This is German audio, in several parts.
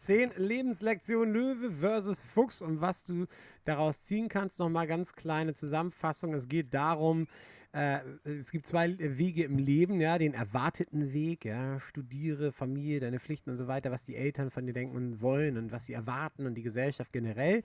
Zehn Lebenslektionen Löwe versus Fuchs und was du daraus ziehen kannst. Nochmal ganz kleine Zusammenfassung. Es geht darum, äh, es gibt zwei Wege im Leben, ja, den erwarteten Weg, ja, studiere, Familie, deine Pflichten und so weiter, was die Eltern von dir denken und wollen und was sie erwarten und die Gesellschaft generell.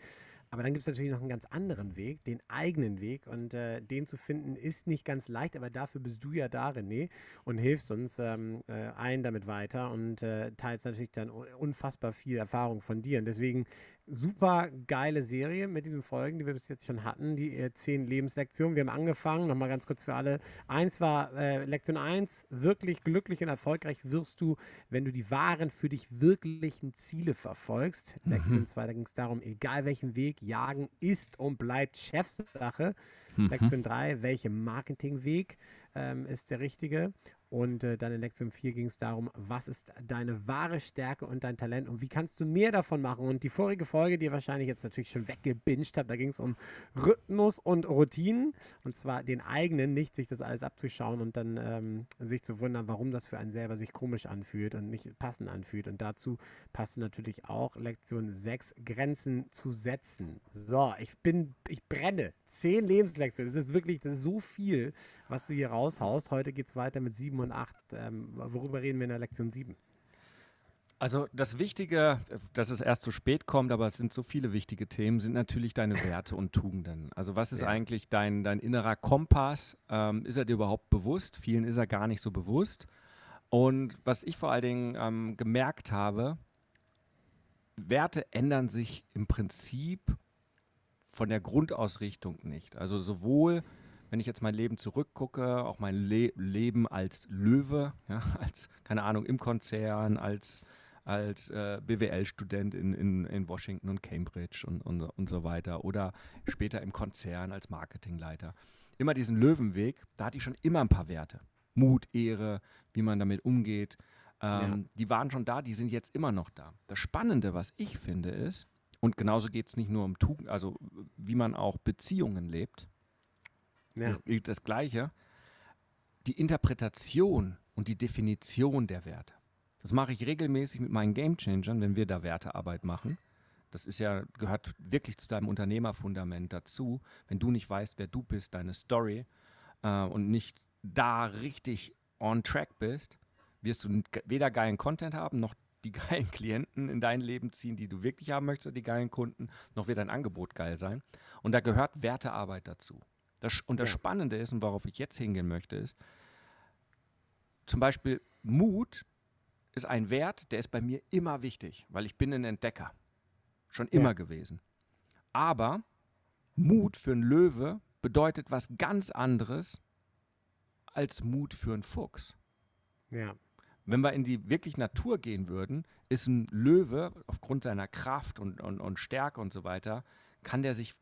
Aber dann gibt es natürlich noch einen ganz anderen Weg, den eigenen Weg. Und äh, den zu finden ist nicht ganz leicht, aber dafür bist du ja da, René, und hilfst uns ähm, äh, allen damit weiter und äh, teilst natürlich dann unfassbar viel Erfahrung von dir. Und deswegen super geile Serie mit diesen Folgen, die wir bis jetzt schon hatten, die äh, zehn Lebenslektionen. Wir haben angefangen, nochmal ganz kurz für alle. Eins war äh, Lektion 1, wirklich glücklich und erfolgreich wirst du, wenn du die wahren für dich wirklichen Ziele verfolgst. Mhm. Lektion 2, da ging es darum, egal welchen Weg, jagen ist und bleibt Chefsache. Mhm. Lektion 3, welcher Marketingweg ähm, ist der richtige. Und äh, dann in Lektion 4 ging es darum, was ist deine wahre Stärke und dein Talent und wie kannst du mehr davon machen? Und die vorige Folge, die ihr wahrscheinlich jetzt natürlich schon weggebinged habt, da ging es um Rhythmus und Routinen. Und zwar den eigenen, nicht sich das alles abzuschauen und dann ähm, sich zu wundern, warum das für einen selber sich komisch anfühlt und nicht passend anfühlt. Und dazu passt natürlich auch Lektion 6, Grenzen zu setzen. So, ich bin, ich brenne. Zehn Lebenslektionen. Das ist wirklich das ist so viel, was du hier raushaust. Heute geht es weiter mit 7 und 8. Ähm, worüber reden wir in der Lektion 7? Also das Wichtige, dass es erst zu spät kommt, aber es sind so viele wichtige Themen, sind natürlich deine Werte und Tugenden. Also was ist ja. eigentlich dein, dein innerer Kompass? Ähm, ist er dir überhaupt bewusst? Vielen ist er gar nicht so bewusst. Und was ich vor allen Dingen ähm, gemerkt habe, Werte ändern sich im Prinzip von der Grundausrichtung nicht. Also sowohl wenn ich jetzt mein Leben zurückgucke, auch mein Le Leben als Löwe, ja, als, keine Ahnung, im Konzern, als, als äh, BWL-Student in, in, in Washington und Cambridge und, und, und so weiter oder später im Konzern als Marketingleiter. Immer diesen Löwenweg, da hatte ich schon immer ein paar Werte. Mut, Ehre, wie man damit umgeht. Ähm, ja. Die waren schon da, die sind jetzt immer noch da. Das Spannende, was ich finde, ist, und genauso geht es nicht nur um Tugend, also wie man auch Beziehungen lebt, ja. das, das Gleiche. Die Interpretation und die Definition der Werte. Das mache ich regelmäßig mit meinen Gamechangern, wenn wir da Wertearbeit machen. Das ist ja, gehört wirklich zu deinem Unternehmerfundament dazu. Wenn du nicht weißt, wer du bist, deine Story äh, und nicht da richtig on track bist, wirst du weder geilen Content haben, noch die geilen Klienten in dein Leben ziehen, die du wirklich haben möchtest, die geilen Kunden, noch wird dein Angebot geil sein. Und da gehört Wertearbeit dazu. Das, und das ja. Spannende ist, und worauf ich jetzt hingehen möchte, ist, zum Beispiel Mut ist ein Wert, der ist bei mir immer wichtig, weil ich bin ein Entdecker. Schon immer ja. gewesen. Aber Mut für einen Löwe bedeutet was ganz anderes als Mut für einen Fuchs. Ja. Wenn wir in die wirklich Natur gehen würden, ist ein Löwe aufgrund seiner Kraft und, und, und Stärke und so weiter, kann der sich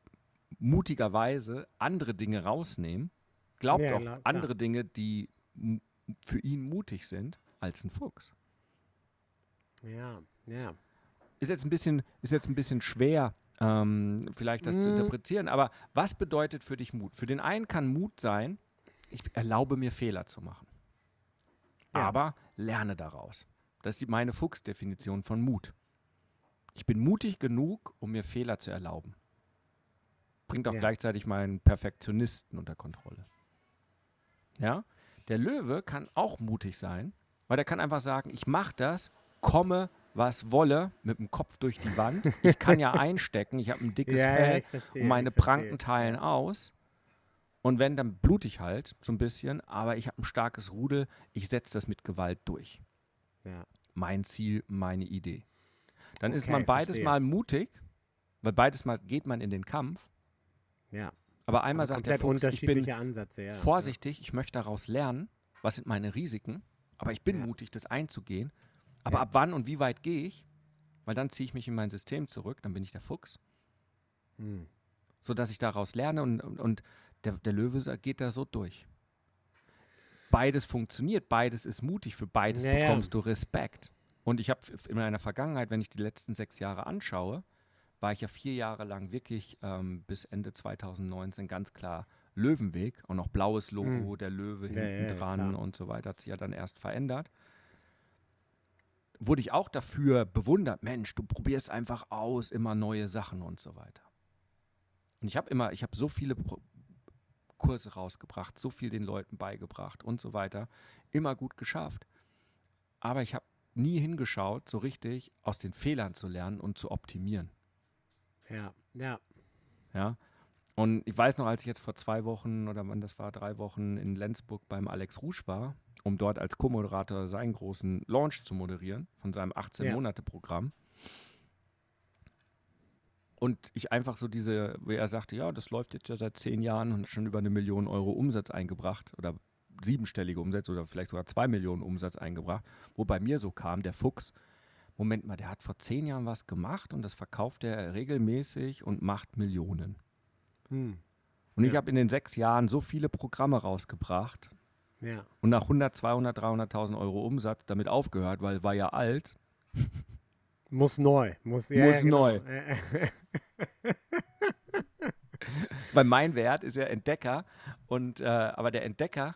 mutigerweise andere Dinge rausnehmen, glaubt ja, auch klar, andere Dinge, die für ihn mutig sind, als ein Fuchs. Ja, ja. Ist jetzt ein bisschen, ist jetzt ein bisschen schwer, ähm, vielleicht das mm. zu mhm. interpretieren, aber was bedeutet für dich Mut? Für den einen kann Mut sein, ich erlaube mir Fehler zu machen. Ja. Aber lerne daraus. Das ist meine Fuchsdefinition von Mut. Ich bin mutig genug, um mir Fehler zu erlauben bringt auch ja. gleichzeitig meinen Perfektionisten unter Kontrolle. Ja? Der Löwe kann auch mutig sein, weil der kann einfach sagen, ich mache das, komme, was wolle, mit dem Kopf durch die Wand. Ich kann ja einstecken, ich habe ein dickes ja, Fell verstehe, und meine Pranken teilen aus. Und wenn, dann blutig halt so ein bisschen, aber ich habe ein starkes Rudel, ich setze das mit Gewalt durch. Ja. Mein Ziel, meine Idee. Dann ist Okay, man beides verstehe. mal mutig, weil beides mal geht man in den Kampf. Ja. Aber einmal sagt der Fuchs, ich bin Ansätze, ja. vorsichtig, ich möchte daraus lernen, was sind meine Risiken, aber ich bin Ja. mutig, das einzugehen. Aber Ja. ab wann und wie weit gehe ich? Weil dann ziehe ich mich in mein System zurück, dann bin ich der Fuchs. Hm. sodass ich daraus lerne und, und, und der, der Löwe geht da so durch. Beides funktioniert, beides ist mutig, für beides Ja, ja. bekommst du Respekt. Und ich habe in meiner Vergangenheit, wenn ich die letzten sechs Jahre anschaue, war ich ja vier Jahre lang wirklich ähm, bis Ende 2019 ganz klar Löwenweg und auch blaues Logo, der Löwe Mhm. Ja, hinten ja, ja, dran klar. und so weiter, hat sich ja dann erst verändert. Wurde ich auch dafür bewundert, Mensch, du probierst einfach aus, immer neue Sachen und so weiter. Und ich habe immer, ich habe so viele Pro Kurse rausgebracht, so viel den Leuten beigebracht und so weiter, immer gut geschafft. Aber ich habe nie hingeschaut, so richtig aus den Fehlern zu lernen und zu optimieren. Ja. Ja. Ja. Und ich weiß noch, als ich jetzt vor zwei Wochen oder wann das war, drei Wochen in Lenzburg beim Alex Rouge war, um dort als Co-Moderator seinen großen Launch zu moderieren von seinem 18-Monate-Programm. Und ich einfach so diese, wie er sagte, ja, das läuft jetzt ja seit zehn Jahren und schon über eine Million Euro Umsatz eingebracht oder siebenstellige Umsätze oder vielleicht sogar zwei Millionen Umsatz eingebracht, wo bei mir so kam, der Fuchs, Moment mal, der hat vor zehn Jahren was gemacht und das verkauft er regelmäßig und macht Millionen. Hm. Und ich Ja. habe in den sechs Jahren so viele Programme rausgebracht Ja. und nach 100, 200, 300.000 Euro Umsatz damit aufgehört, weil war ja alt. Muss neu. Muss, ja, Muss genau. neu. Weil mein Wert ist ja Entdecker und äh, aber der Entdecker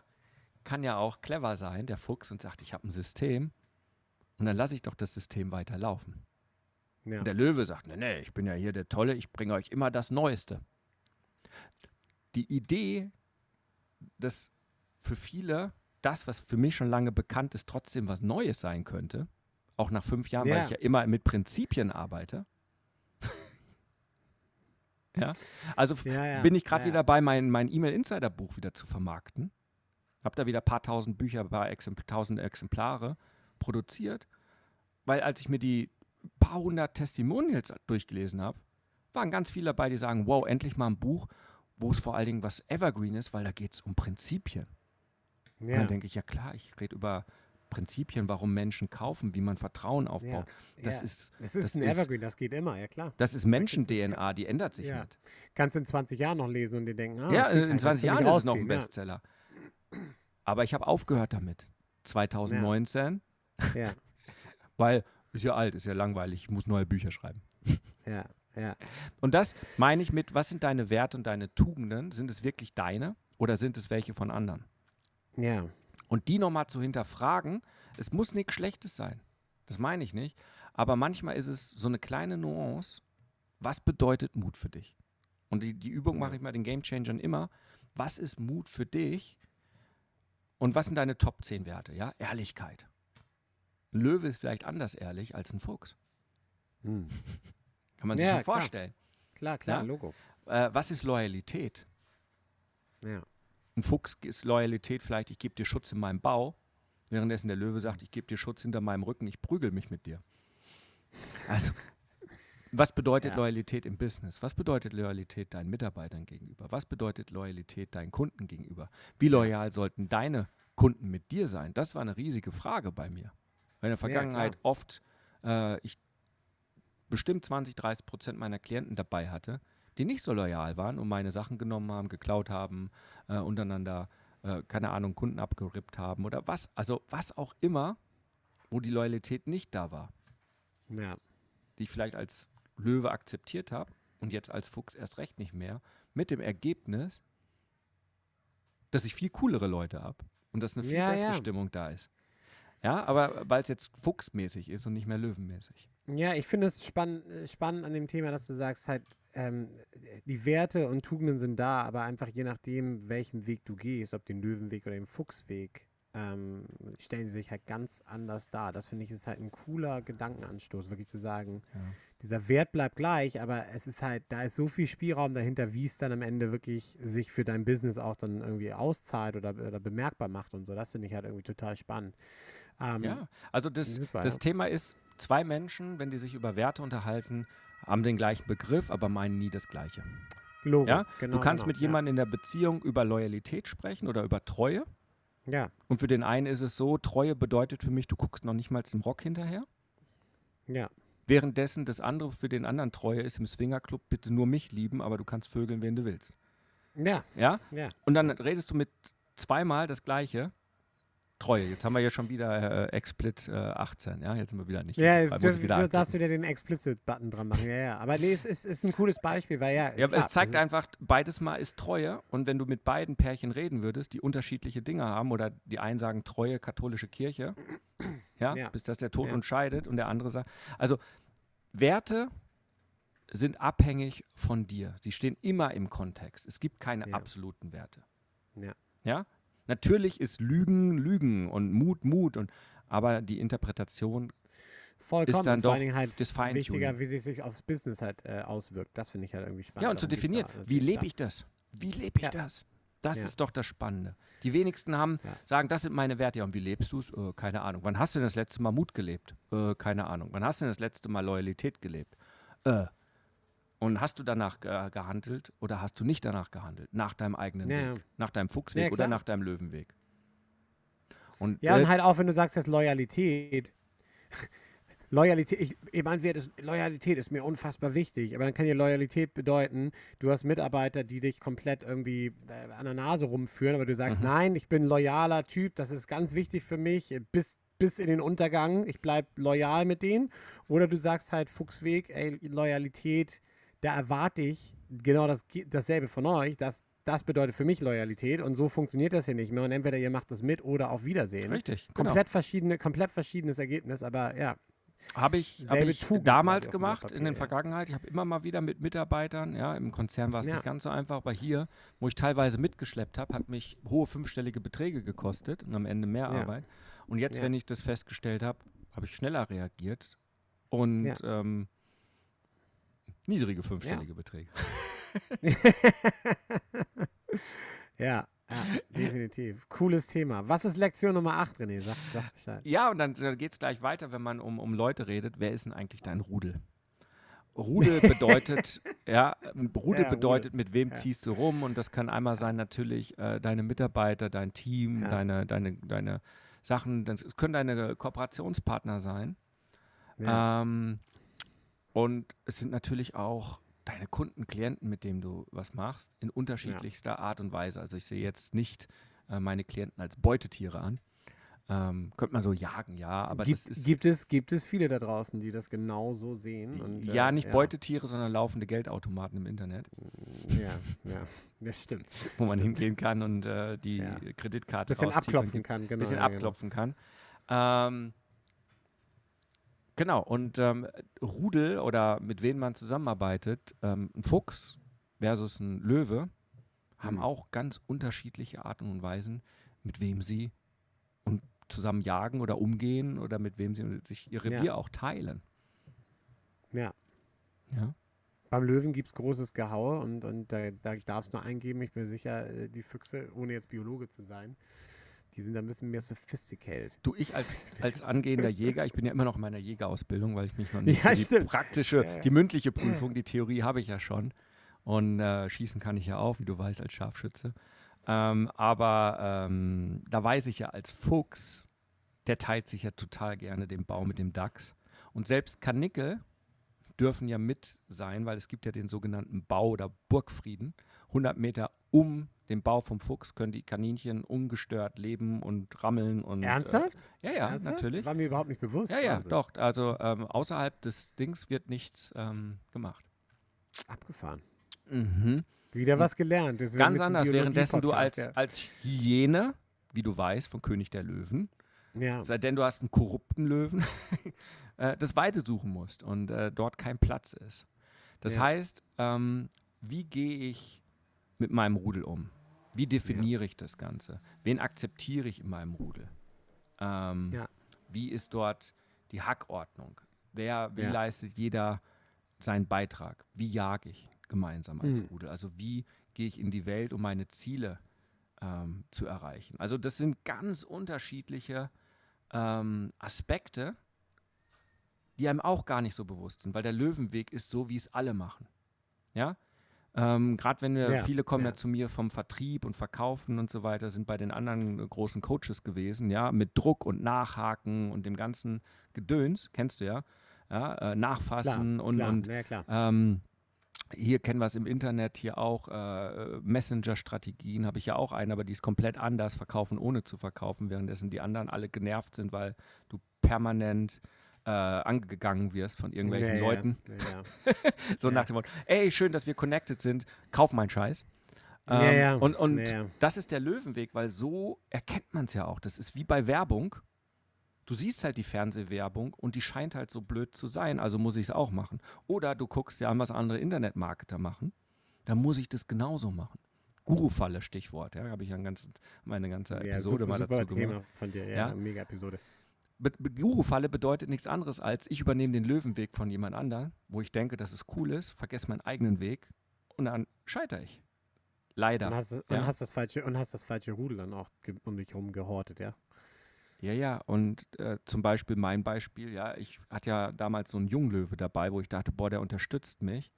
kann ja auch clever sein, der Fuchs, und sagt, ich habe ein System und dann lasse ich doch das System weiterlaufen. ja. Und der Löwe sagt, nee, nee, ich bin ja hier der Tolle, ich bringe euch immer das Neueste. Die Idee, dass für viele das, was für mich schon lange bekannt ist, trotzdem was Neues sein könnte, auch nach fünf Jahren, weil Ja. ich ja immer mit Prinzipien arbeite. ja, also Ja, bin ich gerade wieder dabei, mein, mein E-Mail-Insider-Buch wieder zu vermarkten. Hab da wieder ein paar tausend Bücher, ein paar Exempl tausend Exemplare produziert, weil als ich mir die paar hundert Testimonials durchgelesen habe, waren ganz viele dabei, die sagen, wow, endlich mal ein Buch, wo es vor allen Dingen was Evergreen ist, weil da geht es um Prinzipien. Ja. dann denke ich, ja klar, ich rede über Prinzipien, warum Menschen kaufen, wie man Vertrauen aufbaut. Das ja. ist, Es ist das ein ist- Evergreen, das geht immer, ja klar. das ist Menschen-DNA, die ändert sich Ja. nicht. Kannst du in 20 Jahren noch lesen und dir denken, ah, ja, in ich das 20 für Jahren ist es noch ein Bestseller. Aber ich habe aufgehört damit. 2019, Ja, weil ist ja alt, ist ja langweilig, ich muss neue Bücher schreiben. ja, ja. Und das meine ich mit, was sind deine Werte und deine Tugenden? Sind es wirklich deine oder sind es welche von anderen? Ja, Und die nochmal zu hinterfragen, es muss nichts Schlechtes sein. Das meine ich nicht. Aber manchmal ist es so eine kleine Nuance. Was bedeutet Mut für dich? Und die, die Übung mache ich mal den Game Changern immer. Was ist Mut für dich? Und was sind deine Top 10 Werte? Ja, Ehrlichkeit. Ein Löwe ist vielleicht anders ehrlich als ein Fuchs. Hm. Kann man sich Ja, schon klar. vorstellen. klar, klar, Ja. Logo. Äh, was ist Loyalität? Ja, Ein Fuchs ist Loyalität vielleicht, ich gebe dir Schutz in meinem Bau, währenddessen der Löwe sagt, ich gebe dir Schutz hinter meinem Rücken, ich prügel mich mit dir. Also, was bedeutet Ja. Loyalität im Business? Was bedeutet Loyalität deinen Mitarbeitern gegenüber? Was bedeutet Loyalität deinen Kunden gegenüber? Wie loyal sollten deine Kunden mit dir sein? Das war eine riesige Frage bei mir. Weil in der Vergangenheit klar. oft äh, ich bestimmt 20, 30 Prozent meiner Klienten dabei hatte, die nicht so loyal waren und meine Sachen genommen haben, geklaut haben, äh, untereinander, äh, keine Ahnung, Kunden abgerippt haben oder was, also was auch immer, wo die Loyalität nicht da war, ja, die ich vielleicht als Löwe akzeptiert habe und jetzt als Fuchs erst recht nicht mehr, mit dem Ergebnis, dass ich viel coolere Leute habe und dass eine viel Ja, bessere ja. Stimmung da ist. Ja, aber weil es jetzt fuchsmäßig ist und nicht mehr löwenmäßig. Ja, ich finde es spann spannend an dem Thema, dass du sagst, halt, ähm, die Werte und Tugenden sind da, aber einfach je nachdem, welchen Weg du gehst, ob den Löwenweg oder den Fuchsweg, ähm, stellen sie sich halt ganz anders dar. Das finde ich ist halt ein cooler Gedankenanstoß, wirklich zu sagen, Ja. dieser Wert bleibt gleich, aber es ist halt, da ist so viel Spielraum dahinter, wie es dann am Ende wirklich sich für dein Business auch dann irgendwie auszahlt oder, oder bemerkbar macht und so. Das finde ich halt irgendwie total spannend. Ähm, Ja, also das, das ja. Thema ist, zwei Menschen, wenn die sich über Werte unterhalten, haben den gleichen Begriff, aber meinen nie das Gleiche. Logo, Ja? genau, du kannst genau, mit jemandem in der Beziehung über Loyalität sprechen oder über Treue. Ja, ja, Und für den einen ist es so, Treue bedeutet für mich, du guckst noch nicht mal dem Rock hinterher. ja, Währenddessen das andere für den anderen Treue ist im Swingerclub, bitte nur mich lieben, aber du kannst vögeln, wen du willst. ja, Ja? ja. Und dann redest du mit zweimal das Gleiche. Treue. Jetzt haben wir ja schon wieder äh, Explit äh, 18. Ja, jetzt sind wir wieder nicht. Ja, muss du, wieder du darfst wieder den Explicit-Button dran machen. Ja, ja. Aber nee, es ist, ist ein cooles Beispiel, weil ja. Ja, klar, es zeigt einfach, beides Mal ist Treue. Und wenn du mit beiden Pärchen reden würdest, die unterschiedliche Dinge haben, oder die einen sagen Treue, katholische Kirche, ja, Ja. bis das der Tod Ja. uns scheidet, und der andere sagt, also Werte sind abhängig von dir. Sie stehen immer im Kontext. Es gibt keine Ja. absoluten Werte. Ja. Ja? Natürlich ist Lügen Lügen und Mut Mut und aber die Interpretation vollkommen dann und vor doch halt das Feintuning. wichtiger, wie sich sich aufs Business halt äh, auswirkt. Das finde ich halt irgendwie spannend. Ja, und zu geht's definieren, wie lebe ich das? Wie lebe ich Ja. das? Das Ja. ist doch das Spannende. Die wenigsten haben, Ja. sagen, das sind meine Werte. Ja, und wie lebst du es? Äh, keine Ahnung. Wann hast du denn das letzte Mal Mut gelebt? Äh, keine Ahnung. Wann hast du denn das letzte Mal Loyalität gelebt? Äh. Und hast du danach ge gehandelt oder hast du nicht danach gehandelt? Nach deinem eigenen Ja. Weg? Nach deinem Fuchsweg Ja, oder nach deinem Löwenweg? Und, Ja, äh, und halt auch, wenn du sagst, jetzt Loyalität. Loyalität, ich, ich mein, Wert ist, Loyalität ist mir unfassbar wichtig, aber dann kann ja Loyalität bedeuten, du hast Mitarbeiter, die dich komplett irgendwie äh, an der Nase rumführen, aber du sagst, Mhm. nein, ich bin loyaler Typ, das ist ganz wichtig für mich, äh, bis, bis in den Untergang, ich bleibe loyal mit denen. Oder du sagst halt, Fuchsweg, ey, Loyalität, da erwarte ich genau das, dasselbe von euch, das, das bedeutet für mich Loyalität und so funktioniert das hier nicht mehr und entweder ihr macht das mit oder auf Wiedersehen. richtig, genau. Komplett verschiedene, komplett verschiedenes Ergebnis, aber ja. Habe ich, hab ich damals gemacht, Papier, in der. Vergangenheit. Ich habe immer mal wieder mit Mitarbeitern, ja, im Konzern war es Ja. nicht ganz so einfach, aber hier, wo ich teilweise mitgeschleppt habe, hat mich hohe fünfstellige Beträge gekostet und am Ende mehr Ja. Arbeit. Und jetzt, Ja. wenn ich das festgestellt habe, habe ich schneller reagiert und ähm, niedrige fünfstellige Beträge. Ja, ja, definitiv. Cooles Thema. Was ist Lektion Nummer 8, René? Sag, sag Bescheid. Ja, und dann, dann geht es gleich weiter, wenn man um, um Leute redet. Wer ist denn eigentlich dein Rudel? Rudel bedeutet, ja, Rudel Ja, bedeutet, mit wem Ja. ziehst du rum? Und das kann einmal sein, natürlich äh, deine Mitarbeiter, dein Team, Ja. deine, deine, deine Sachen. Das es können deine Kooperationspartner sein. Ja. Ähm, und es sind natürlich auch deine Kunden, Klienten, mit denen du was machst, in unterschiedlichster Art und Weise. Also ich sehe jetzt nicht äh, meine Klienten als Beutetiere an. Ähm, könnte man so jagen, ja, aber gibt, ist gibt, es, gibt es viele da draußen, die das genau so sehen? Und, ja äh, nicht Beutetiere, sondern laufende Geldautomaten im Internet, Ja, ja, das stimmt. wo man hingehen kann und äh, die Ja. Kreditkarte Bisschen abklopfen kann, genau. bisschen ja, genau. abklopfen kann. Ähm, genau, und ähm, Rudel oder mit wem man zusammenarbeitet, ähm, ein Fuchs versus ein Löwe, haben Mhm. auch ganz unterschiedliche Arten und Weisen, mit wem sie und zusammen jagen oder umgehen oder mit wem sie sich ihr Ja. Revier auch teilen. Ja. Ja. Beim Löwen gibt es großes Gehaue und, und da, da darfst du eingeben. Ich bin sicher, äh, die Füchse, ohne jetzt Biologe zu sein, die sind ein bisschen mehr sophisticated. Du, ich als, als angehender Jäger, ich bin ja immer noch in meiner Jägerausbildung, weil ich mich noch nicht Ja, die stimmt. praktische, Ja, ja. die mündliche Prüfung, die Theorie habe ich ja schon. Und äh, schießen kann ich ja auch, wie du weißt, als Scharfschütze. Ähm, aber ähm, da weiß ich ja als Fuchs, der teilt sich ja total gerne den Bau mit dem Dachs. Und selbst Kanickel dürfen ja mit sein, weil es gibt ja den sogenannten Bau oder Burgfrieden. 100 Meter um den Bau vom Fuchs können die Kaninchen ungestört leben und rammeln und äh, Ernsthaft? ja, ja, Ernsthaft? natürlich. War mir überhaupt nicht bewusst. Ja, ja, Wahnsinn. doch. Also ähm, außerhalb des Dings wird nichts ähm, gemacht. Abgefahren. Mhm. Wieder was gelernt. Das Ganz anders. Währenddessen du als, Biologie-Podcast, als Hyäne, wie du weißt, von König der Löwen, Ja. ja. sei denn du hast einen korrupten Löwen, äh, das Weite suchen musst und äh, dort kein Platz ist. Das Ja. heißt, ähm, wie gehe ich mit meinem Rudel um? Wie definiere ich das Ganze? Wen akzeptiere ich in meinem Rudel? Ähm, Ja. Wie ist dort die Hackordnung? Wer, wie Ja. leistet jeder seinen Beitrag? Wie jage ich gemeinsam als Mhm. Rudel? Also wie gehe ich in die Welt, um meine Ziele ähm, zu erreichen? Also das sind ganz unterschiedliche ähm, Aspekte, die einem auch gar nicht so bewusst sind, weil der Löwenweg ist so, wie es alle machen. Ja? Ähm, Gerade wenn wir, Ja, viele kommen ja. ja. zu mir vom Vertrieb und Verkaufen und so weiter, sind bei den anderen äh, großen Coaches gewesen, ja, mit Druck und Nachhaken und dem ganzen Gedöns, kennst du ja, ja äh, Nachfassen und, klar, und ja, klar. ähm, hier kennen wir es im Internet, hier auch äh, Messenger-Strategien habe ich ja auch eine, aber die ist komplett anders, verkaufen ohne zu verkaufen, währenddessen die anderen alle genervt sind, weil du permanent äh, angegangen wirst von irgendwelchen Ja, Leuten. Ja, ja. So Ja. nach dem Motto, ey, schön, dass wir connected sind, kauf meinen Scheiß. Ja, Ähm, ja. Und, und Ja, ja. das ist der Löwenweg, weil so erkennt man es ja auch. Das ist wie bei Werbung. Du siehst halt die Fernsehwerbung und die scheint halt so blöd zu sein, also muss ich es auch machen. Oder du guckst dir an, was andere Internetmarketer machen, dann muss ich das genauso machen. Guru-Falle, Stichwort, ja, habe ich ja ganz, meine ganze Ja, Episode super, mal super dazu Thema gemacht. von dir, ja, Ja. mega Episode. Be Guru-Falle bedeutet nichts anderes als, ich übernehme den Löwenweg von jemand anderem, wo ich denke, dass es cool ist, vergesse meinen eigenen Weg und dann scheitere ich. Leider. Und hast, das- ja. und, hast das falsche, und hast das falsche Rudel dann auch um dich herum gehortet, ja? Ja, ja, und äh, zum Beispiel mein Beispiel, ja, ich hatte ja damals so einen Junglöwe dabei, wo ich dachte, boah, der unterstützt mich.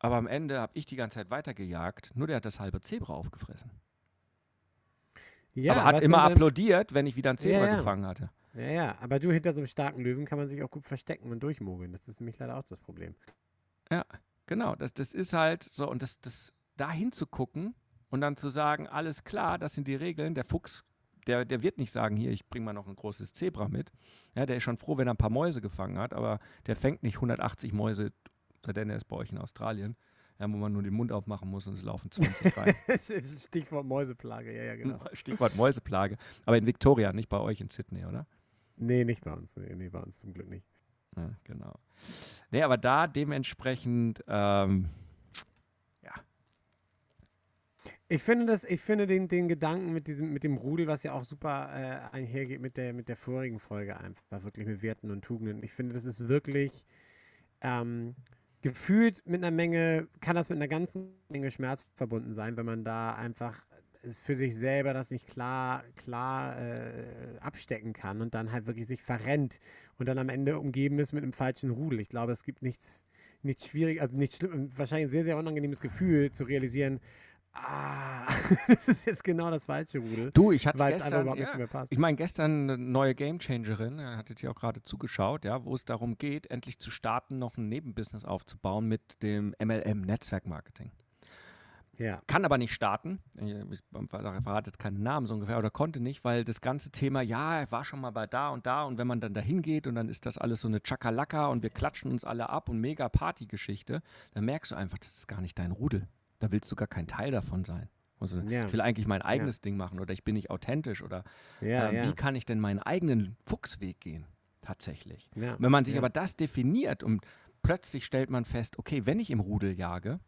Aber am Ende habe ich die ganze Zeit weitergejagt, nur der hat das halbe Zebra aufgefressen. Ja, aber hat immer applaudiert, wenn ich wieder ein Zebra ja. gefangen hatte. Ja, ja, aber du hinter so einem starken Löwen kann man sich auch gut verstecken und durchmogeln. Das ist nämlich leider auch das Problem. Genau, das, das ist halt so, und das, das da hinzugucken und dann zu sagen, alles klar, das sind die Regeln, der Fuchs, der, der wird nicht sagen, hier, ich bringe mal noch ein großes Zebra mit. Ja, der ist schon froh, wenn er ein paar Mäuse gefangen hat, aber der fängt nicht 180 Mäuse, denn er ist bei euch in Australien, ja, wo man nur den Mund aufmachen muss und es laufen 20 rein. Stichwort Mäuseplage, ja, ja, genau. Stichwort Mäuseplage. Aber in Victoria, nicht bei euch in Sydney, oder? Nee, nicht bei uns. Nee, nee, bei uns zum Glück nicht. Ja, genau. Nee, aber da dementsprechend, ähm, Ich finde das, ich finde den, den Gedanken mit diesem, mit dem Rudel, was ja auch super äh, einhergeht mit der, mit der vorigen Folge einfach, wirklich mit Werten und Tugenden. Ich finde, das ist wirklich ähm, gefühlt mit einer Menge, kann das mit einer ganzen Menge Schmerz verbunden sein, wenn man da einfach für sich selber das nicht klar, klar äh, abstecken kann und dann halt wirklich sich verrennt und dann am Ende umgeben ist mit einem falschen Rudel. Ich glaube, es gibt nichts, nichts schwierig, also nichts schlimm, wahrscheinlich ein sehr, sehr unangenehmes Gefühl zu realisieren, ah, das ist jetzt genau das falsche Rudel, du, ich hatte gestern, überhaupt ja, nicht mehr passt. Ich meine, gestern eine neue Gamechangerin, er hat jetzt ja auch gerade zugeschaut, ja, wo es darum geht, endlich zu starten, noch ein Nebenbusiness aufzubauen mit dem MLM Netzwerkmarketing. Ja, Kann aber nicht starten, ich verrate jetzt keinen Namen so ungefähr, oder konnte nicht, weil das ganze Thema, ja, er war schon mal bei da und da und wenn man dann dahin geht und dann ist das alles so eine Chakalaka und wir klatschen uns alle ab und mega Partygeschichte, dann merkst du einfach, das ist gar nicht dein Rudel. Da willst du gar kein Teil davon sein. Also, Ja. Ich will eigentlich mein eigenes Ding machen oder ich bin nicht authentisch oder ja, ähm, ja. wie kann ich denn meinen eigenen Fuchsweg gehen? Tatsächlich. ja. Wenn man sich ja. aber das definiert und plötzlich stellt man fest, okay, wenn ich im Rudel jage,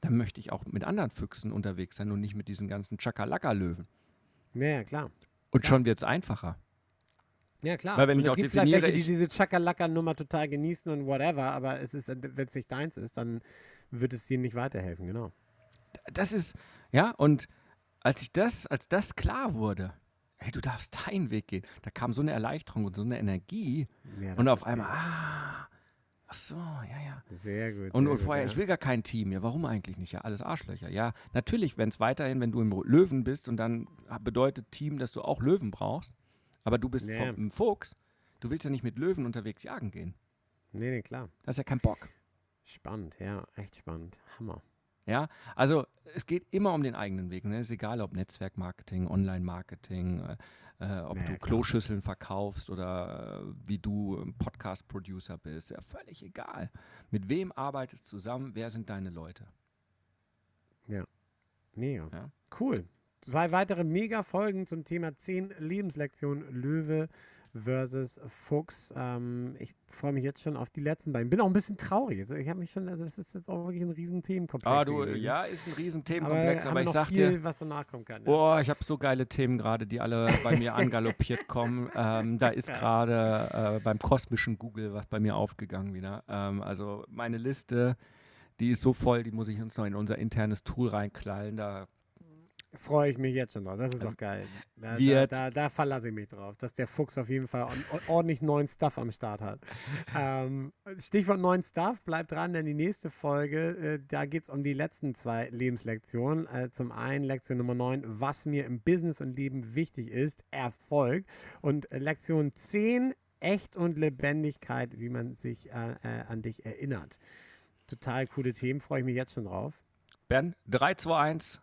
dann möchte ich auch mit anderen Füchsen unterwegs sein und nicht mit diesen ganzen Chakalaka-Löwen. Ja, ja, klar. Und Klar. schon wird es einfacher. Ja, klar. Weil wenn Und ich es auch gibt vielleicht definiere, welche, die diese Chakalaka-Nummer total genießen und whatever, aber es ist, wenn es nicht deins ist, dann wird es dir nicht weiterhelfen, genau. Das ist, ja, und als ich das, als das klar wurde, hey, du darfst deinen Weg gehen, da kam so eine Erleichterung und so eine Energie Ja, und auf einmal, ah, ach so, ja, ja. Sehr gut. Und, sehr und gut, vorher, ja. ich will gar kein Team. Ja, warum eigentlich nicht? Ja, alles Arschlöcher. Ja, natürlich, wenn es weiterhin, wenn du im Löwen bist und dann bedeutet Team, dass du auch Löwen brauchst, aber du bist Ja. vom, im Fuchs, du willst ja nicht mit Löwen unterwegs jagen gehen. Nee, nee, klar. Das ist ja kein Bock. Spannend, ja, echt spannend. Hammer. Ja, also es geht immer um den eigenen Weg. Ne? Ist egal, ob Netzwerkmarketing, Online-Marketing, äh, äh, ob Ja, du. Kloschüsseln verkaufst oder äh, wie du ein Podcast-Producer bist. Ja, völlig egal. Mit wem arbeitest du zusammen? Wer sind deine Leute? Mega. Ja. Cool. Zwei weitere Mega-Folgen zum Thema 10 Lebenslektionen Löwe versus Fuchs. Ähm, ich freue mich jetzt schon auf die letzten beiden. Bin auch ein bisschen traurig. Also ich habe mich schon, also es ist jetzt auch wirklich ein riesen Themenkomplex. Ah, du, ja, ist ein riesen Themenkomplex, aber, aber ich sag viel, dir, was danach kommen kann. Ja. Oh, ich habe so geile Themen gerade, die alle bei mir angaloppiert kommen. Ähm, da ist gerade äh, beim kosmischen Google was bei mir aufgegangen wieder. Ähm, also meine Liste, die ist so voll, die muss ich uns noch in unser internes Tool reinklallen. Da Freue ich mich jetzt schon drauf. Das ist doch geil. Da, da, da, da, verlasse ich mich drauf, dass der Fuchs auf jeden Fall ordentlich neuen Stuff am Start hat. ähm, Stichwort neuen Stuff, bleibt dran, denn die nächste Folge, äh, da geht es um die letzten zwei Lebenslektionen. Äh, zum einen Lektion Nummer 9, was mir im Business und Leben wichtig ist, Erfolg. Und äh, Lektion 10, Echt und Lebendigkeit, wie man sich äh, äh, an dich erinnert. Total coole Themen, freue ich mich jetzt schon drauf. Ben, 3, 2, 1.